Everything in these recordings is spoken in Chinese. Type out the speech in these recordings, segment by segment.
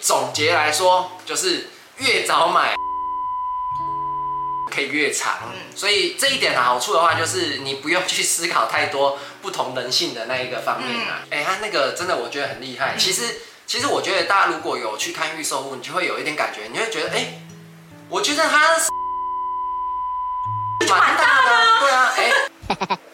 总结来说，就是越早买可以越长。嗯，所以这一点的好处的话，就是你不用去思考太多不同人性的那一个方面啊。哎、嗯，他、欸、那个真的我觉得很厉害。其实，其实我觉得大家如果有去看预售物，你就会有一点感觉，你会觉得，哎、欸，我觉得他蛮大的，对啊，哎、欸。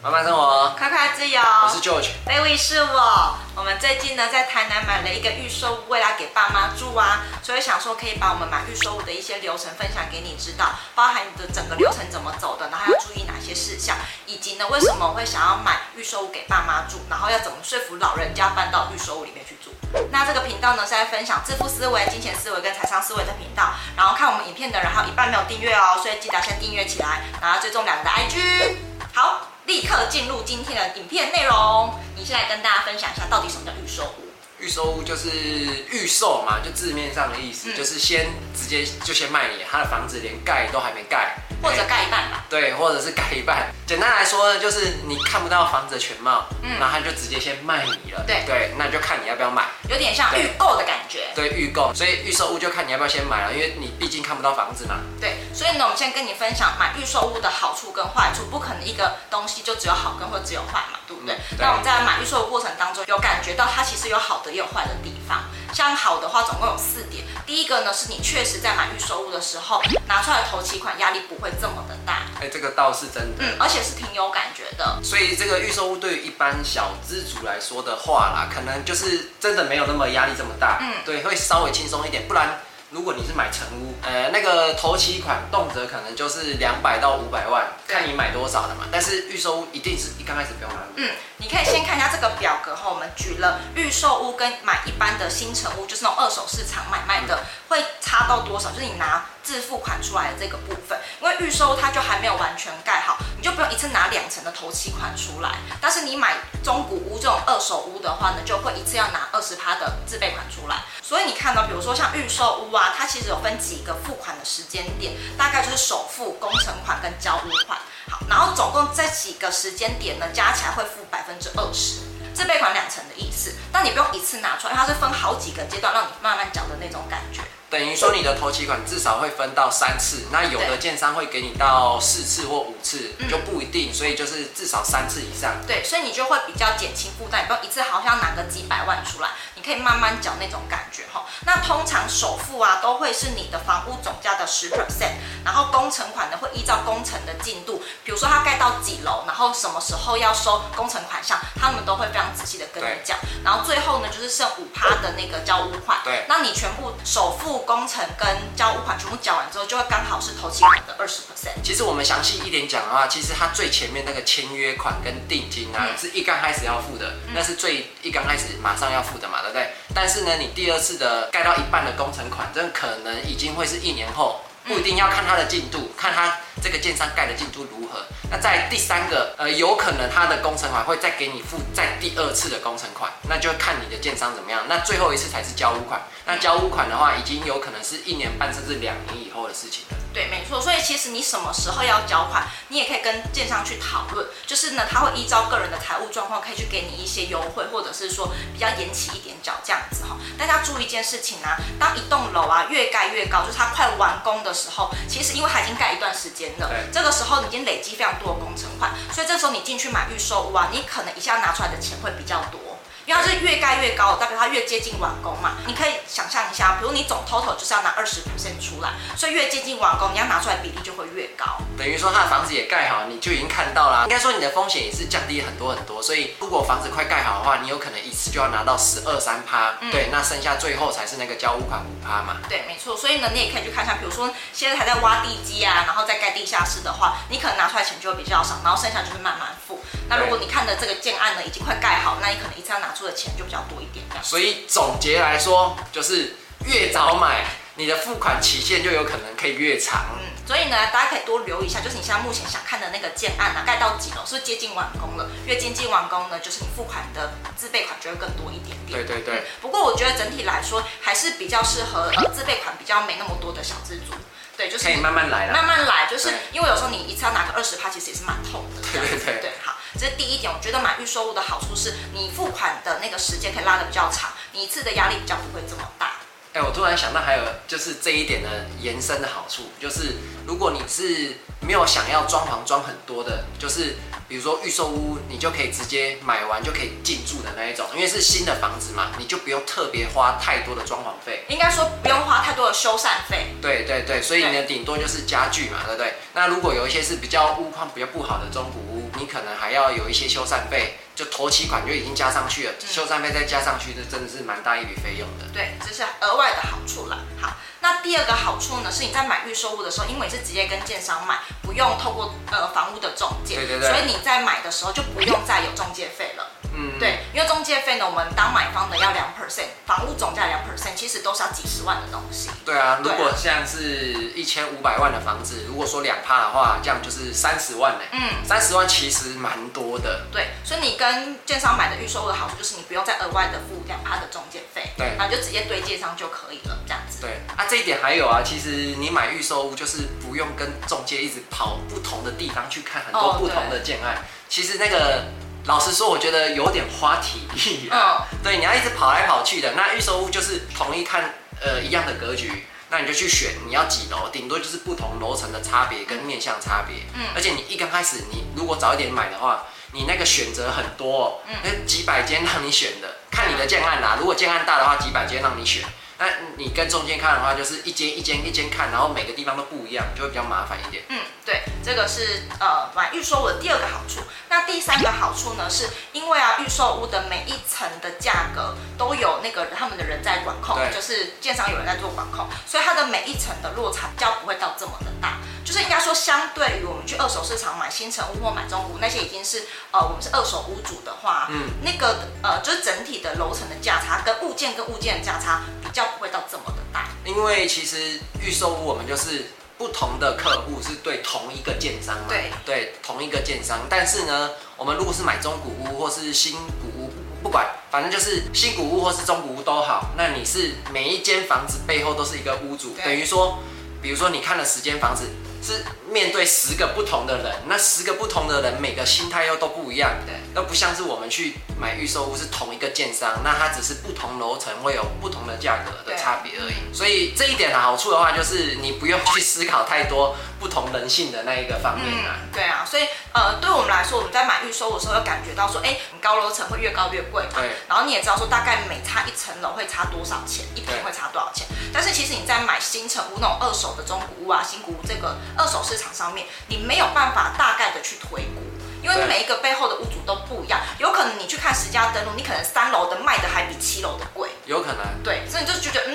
慢慢生活，快快自由。我是 George，这位是我。我们最近呢，在台南买了一个预售屋，未来给爸妈住啊，所以想说可以把我们买预售屋的一些流程分享给你知道，包含你的整个流程怎么走的，然后要注意哪些事项，以及呢，为什么我会想要买预售屋给爸妈住，然后要怎么说服老人家搬到预售屋里面去住。那这个频道呢，是在分享致富思维、金钱思维跟财商思维的频道。然后看我们影片的人还有一半没有订阅哦，所以记得先订阅起来，然后追踪两个的 IG。好。立刻进入今天的影片内容。你先来跟大家分享一下，到底什么叫预售屋？预售屋就是预售嘛，就字面上的意思，嗯、就是先直接就先卖你，他的房子连盖都还没盖，或者盖一半吧。对，或者是盖一半。简单来说呢，就是你看不到房子的全貌，嗯，然后他就直接先卖你了。对对，那就看你要不要买，有点像预购的感觉。对，预购，所以预售屋就看你要不要先买了，因为你毕竟看不到房子嘛。对，所以呢，我们先跟你分享买预售屋的好处跟坏处，不可能一个东西就只有好跟或只有坏嘛，对不对？嗯、对，那我们在买预售的过程当中，有感觉到它其实有好的也有坏的地方。像好的话，总共有四点。第一个呢，是你确实在买预售屋的时候拿出来的头期款压力不会这么的大。哎、欸，这个倒是真的。嗯，而且是挺有感觉的。所以这个预售屋对于一般小资族来说的话啦，可能就是真的没有那么压力这么大。嗯，对，会稍微轻松一点。不然，如果你是买成屋，呃，那个头期款动辄可能就是两百到五百万，看你买多少的嘛。但是预售屋一定是一刚开始不用买。嗯，你可以先看一下这个表格哈，我们举了预售屋跟买一般的新成屋，就是那种二手市场买卖的，会差到多少？就是你拿自付款出来的这个部分，因为预售它就还没有完全盖好，你就不用一次拿两成的头期款出来。但是你买中古屋这种二手屋的话呢，就会一次要拿二十趴的自备款出来。所以你看到，比如说像预售屋啊，它其实有分几个付款的时间点，大概就是首付、工程款跟交屋款。好，然后总共这几个时间点呢，加起来会付百分之二十，自备款两成的意思。但你不用一次拿出来，它是分好几个阶段，让你慢慢缴的那。等于说你的头期款至少会分到三次，那有的建商会给你到四次或五次，就不一定，所以就是至少三次以上。对，所以你就会比较减轻负担，你不用一次好像拿个几百万出来，你可以慢慢缴那种感觉哈。那通常首付啊都会是你的房屋总价的十 percent，然后工程款呢会依照工程的进度，比如说它盖到几楼，然后什么时候要收工程款项，他们都会非常仔细的跟你讲。然后最后呢就是剩五趴的那个交屋款，对，那你全部首付。工程跟交屋款全部缴完之后，就会刚好是头期款的二十 percent。其实我们详细一点讲的话，其实它最前面那个签约款跟定金啊，嗯、是一刚开始要付的，嗯、那是最一刚开始马上要付的嘛，对不对？但是呢，你第二次的盖到一半的工程款，这可能已经会是一年后，不一定要看它的进度，看它这个建商盖的进度如何。那在第三个，呃，有可能它的工程款会再给你付再第二次的工程款，那就看你的建商怎么样。那最后一次才是交屋款。那交屋款的话，已经有可能是一年半甚至两年以后的事情了。对，没错。所以其实你什么时候要缴款，你也可以跟建商去讨论。就是呢，他会依照个人的财务状况，可以去给你一些优惠，或者是说比较延期一点缴这样子哈。大家注意一件事情啊，当一栋楼啊越盖越高，就是它快完工的时候，其实因为它已经盖一段时间了，这个时候你已经累积非常多的工程款，所以这时候你进去买预售屋啊，你可能一下拿出来的钱会比较多。因为它是越盖越高，代表它越接近完工嘛。你可以想象一下，比如你总 total 就是要拿二十 percent 出来，所以越接近完工，你要拿出来比例就会越高。等于说他的房子也盖好，你就已经看到了。应该说你的风险也是降低很多很多。所以如果房子快盖好的话，你有可能一次就要拿到十二三趴。嗯、对，那剩下最后才是那个交屋款五趴嘛。对，没错。所以呢，你也可以去看一下，比如说现在还在挖地基啊，然后再盖地下室的话，你可能拿出来钱就会比较少，然后剩下就是慢慢付。那如果你看的这个建案呢，已经快盖好，那你可能一次要拿出的钱就比较多一点。所以总结来说，就是越早买，你的付款期限就有可能可以越长。嗯，所以呢，大家可以多留意一下，就是你现在目前想看的那个建案啊，盖到几楼，是不是接近完工了？越接近完工呢，就是你付款的自备款就会更多一点点。对对对。嗯，不过我觉得整体来说，还是比较适合呃自备款比较没那么多的小资族。对，就是可以慢慢来，慢慢来，就是因为有时候你一次要拿个二十趴，其实也是蛮痛的。对对对。这是第一点。我觉得买预售屋的好处是，你付款的那个时间可以拉的比较长，你一次的压力比较不会这么大。哎、欸，我突然想到还有就是这一点的延伸的好处，就是如果你是没有想要装潢装很多的，就是比如说预售屋，你就可以直接买完就可以进驻的那一种，因为是新的房子嘛，你就不用特别花太多的装潢费。应该说不用花太多的修缮费。对对对，所以你的顶多就是家具嘛，对不对？那如果有一些是比较屋况比较不好的中古屋，你可能还要有一些修缮费。就头期款就已经加上去了，嗯、修缮费再加上去，这真的是蛮大一笔费用的。对，这是额外的好处了。好，那第二个好处呢，是你在买预售物的时候，因为你是直接跟建商买，不用透过呃房屋的中介，对对对，所以你在买的时候就不用再有中介费了。嗯，对，因为中介费呢，我们当买方的要两 percent，房屋总价两 percent，其实都是要几十万的东西。对啊，如果像是一千五百万的房子，如果说两趴的话，这样就是三十万呢。嗯，三十万其实蛮多的。对，所以你跟建商买的预售屋的好处就是你不用再额外的付两趴的中介费，对，然后就直接对建商就可以了，这样子。对，啊，这一点还有啊，其实你买预售屋就是不用跟中介一直跑不同的地方去看很多不同的建案，哦、其实那个。老实说，我觉得有点花体力啊。嗯、对，你要一直跑来跑去的。那预售屋就是同一看，呃，一样的格局，那你就去选你要几楼，顶多就是不同楼层的差别跟面向差别。嗯。而且你一刚开始，你如果早一点买的话，你那个选择很多，嗯，几百间让你选的，看你的建案啦。如果建案大的话，几百间让你选。那你跟中间看的话，就是一间一间一间看，然后每个地方都不一样，就会比较麻烦一点。嗯，对，这个是呃买预售屋的第二个好处。那第三个好处呢，是因为啊预售屋的每一层的价格都有那个他们的人在管控，就是建商有人在做管控，所以它的每一层的落差较不会到这么的大。就是应该说，相对于我们去二手市场买新成屋或买中古屋，那些已经是呃我们是二手屋主的话，嗯，那个呃就是整体的楼层的价差跟物件跟物件的价差比较不会到这么的大。因为其实预售屋我们就是不同的客户是对同一个建商嘛，对对同一个建商，但是呢，我们如果是买中古屋或是新古屋，不管反正就是新古屋或是中古屋都好，那你是每一间房子背后都是一个屋主，等于说，比如说你看了十间房子。是面对十个不同的人，那十个不同的人每个心态又都不一样，的，都不像是我们去买预售屋是同一个建商，那它只是不同楼层会有不同的价格的差别而已。所以这一点的好处的话，就是你不用去思考太多不同人性的那一个方面啊。嗯、对啊，所以呃，对我们来说，我们在买预售的时候，有感觉到说，哎、欸，你高楼层会越高越贵嘛，对。然后你也知道说，大概每差一层楼会差多少钱，一平会差多少钱。但是其实你在买新城屋那种二手的中古屋啊、新古屋这个。二手市场上面，你没有办法大概的去推估，因为每一个背后的屋主都不一样，有可能你去看十家登录，你可能三楼的卖的还比七楼的贵，有可能。对，所以你就觉得，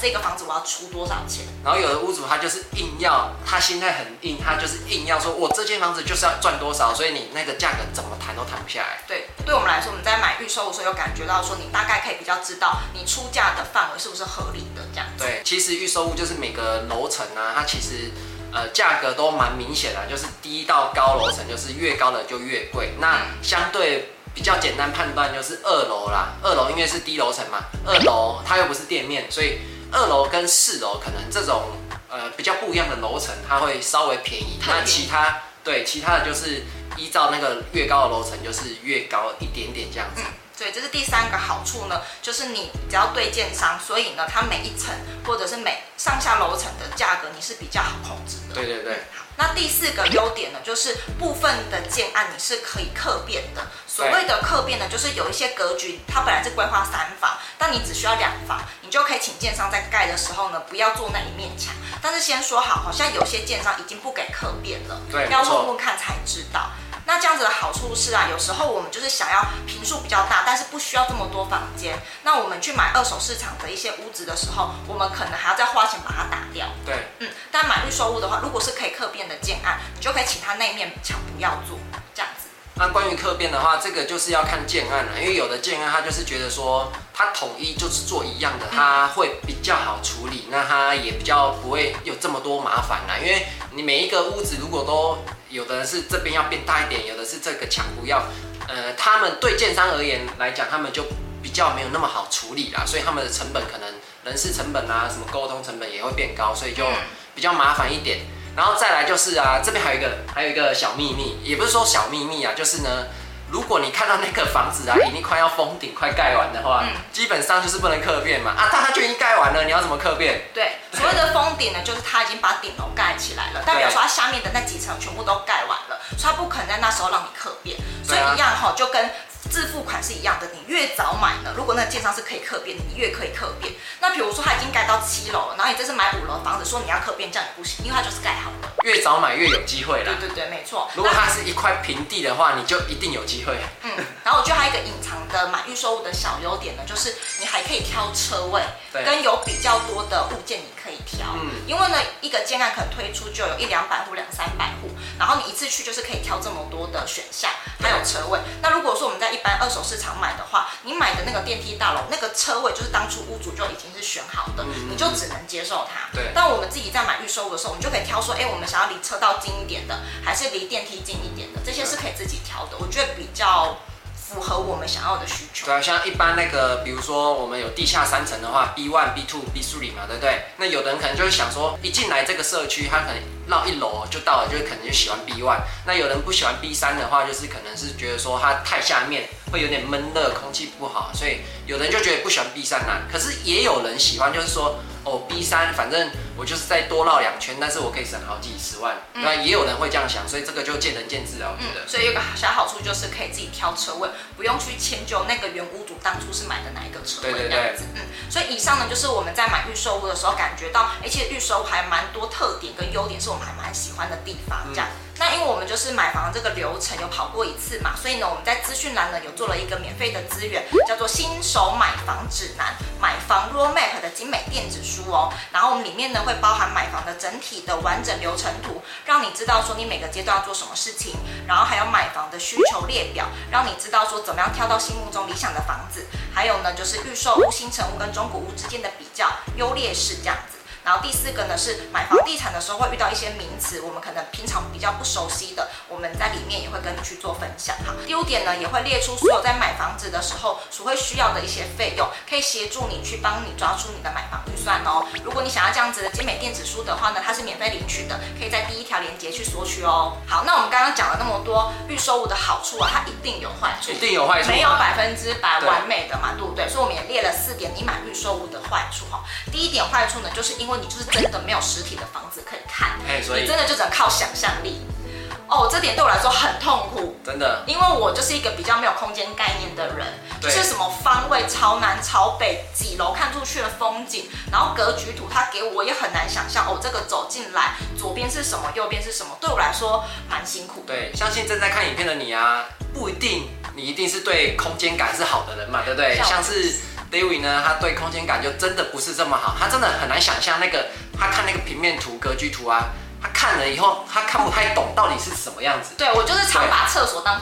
这个房子我要出多少钱？然后有的屋主他就是硬要，他心态很硬，他就是硬要说，我这间房子就是要赚多少，所以你那个价格怎么谈都谈不下来。对，对我们来说，我们在买预售的时候有感觉到说，你大概可以比较知道你出价的范围是不是合理的这样子。对，其实预售屋就是每个楼层啊，它其实。呃，价格都蛮明显的，就是低到高楼层，就是越高的就越贵。那相对比较简单判断就是二楼啦，二楼因为是低楼层嘛，二楼它又不是店面，所以二楼跟四楼可能这种呃比较不一样的楼层，它会稍微便宜。那其他对其他的就是依照那个越高的楼层就是越高一点点这样子。对，这是第三个好处呢，就是你只要对建商，所以呢，它每一层或者是每上下楼层的价格你是比较好控制的。对对对。好，那第四个优点呢，就是部分的建案你是可以客变的。所谓的客变呢，就是有一些格局它本来是规划三房，但你只需要两房，你就可以请建商在盖的时候呢，不要做那一面墙。但是先说好，好像有些建商已经不给客变了，对，要问问看才知道。那这样子的好处是啊，有时候我们就是想要平数比较大，但是不需要这么多房间。那我们去买二手市场的一些屋子的时候，我们可能还要再花钱把它打掉。对，嗯。但买预售屋的话，如果是可以客变的建案，你就可以请他那面墙不要做。那关于客变的话，这个就是要看建案了，因为有的建案他就是觉得说，他统一就是做一样的，他会比较好处理，那他也比较不会有这么多麻烦啦。因为你每一个屋子如果都有的人是这边要变大一点，有的是这个墙不要，呃，他们对建商而言来讲，他们就比较没有那么好处理啦，所以他们的成本可能人事成本啊，什么沟通成本也会变高，所以就比较麻烦一点。然后再来就是啊，这边还有一个还有一个小秘密，也不是说小秘密啊，就是呢，如果你看到那个房子啊，已经快要封顶、快盖完的话，嗯、基本上就是不能客变嘛。啊，但它就已经盖完了，你要怎么客变？对，所谓的封顶呢，就是它已经把顶楼盖起来了，代表说它下面的那几层全部都盖完了，所以它不可能在那时候让你客变。所以一样哈，就跟。自付款是一样的，你越早买呢，如果那个建商是可以客变的，你越可以客变。那比如说他已经盖到七楼了，然后你这次买五楼房子，说你要客变，这样也不行，因为它就是盖好的。越早买越有机会啦。对对对，没错。如果它是一块平地的话，你就一定有机会。嗯，然后我觉得还有一个隐藏的买预售物的小优点呢，就是你还可以挑车位，对跟有比较多的物件你可以挑。嗯，因为呢，一个建案可能推出就有一两百户、两三百户，然后你一次去就是可以挑这么多的选项，还有车位。那如果说我们在一般二手市场买的话，你买的那个电梯大楼那个车位就是当初屋主就已经是选好的，嗯、你就只能接受它。对。但我们自己在买预售的时候，我们就可以挑说，哎、欸，我们想要离车道近一点的，还是离电梯近一点的，这些是可以自己挑的。我觉得比较符合我们想要的需求。对啊，像一般那个，比如说我们有地下三层的话，B one、B two、B three 嘛，对不对？那有的人可能就会想说，一进来这个社区，他可能绕一楼就到了，就可能就喜欢 B one。那有人不喜欢 B 三的话，就是可能是觉得说它太下面。会有点闷热，空气不好，所以有人就觉得不喜欢 B 三呐。可是也有人喜欢，就是说哦 B 三，反正我就是再多绕两圈，但是我可以省好几十万。那、嗯、也有人会这样想，所以这个就见仁见智啊，我觉得。所以有个小好处就是可以自己挑车位，不用去迁就那个原屋主当初是买的哪一个车位。对对对。嗯，所以以上呢就是我们在买预售屋的时候感觉到，而且预售还蛮多特点跟优点，是我们还蛮喜欢的地方，这样。嗯那因为我们就是买房这个流程有跑过一次嘛，所以呢，我们在资讯栏呢有做了一个免费的资源，叫做新手买房指南，买房 Roadmap 的精美电子书哦。然后我们里面呢会包含买房的整体的完整流程图，让你知道说你每个阶段要做什么事情，然后还有买房的需求列表，让你知道说怎么样挑到心目中理想的房子，还有呢就是预售屋、新成屋跟中古屋之间的比较优劣势这样子。然后第四个呢是买房地产的时候会遇到一些名词，我们可能平常比较不熟悉的，我们在里面也会跟你去做分享哈。第五点呢也会列出所有在买房子的时候所会需要的一些费用，可以协助你去帮你抓出你的买房预算哦。如果你想要这样子的精美电子书的话呢，它是免费领取的，可以在第一条链接去索取哦。好，那我们刚刚讲了那么多预售物的好处啊，它一定有坏处，一定有坏处，没有百分之百完美的嘛，对不对？所以我们也列了四点你买预售物的坏处哈。第一点坏处呢，就是因为你就是真的没有实体的房子可以看，哎，所以你真的就只能靠想象力。哦，这点对我来说很痛苦，真的，因为我就是一个比较没有空间概念的人，就是什么方位朝南朝北几楼看出去的风景，然后格局图他给我也很难想象哦，这个走进来左边是什么，右边是什么，对我来说蛮辛苦。对，相信正在看影片的你啊，不一定你一定是对空间感是好的人嘛，对不对？像是。David 呢，他对空间感就真的不是这么好，他真的很难想象那个，他看那个平面图、格局图啊，他看了以后，他看不太懂到底是什么样子。对，我就是常把厕所当。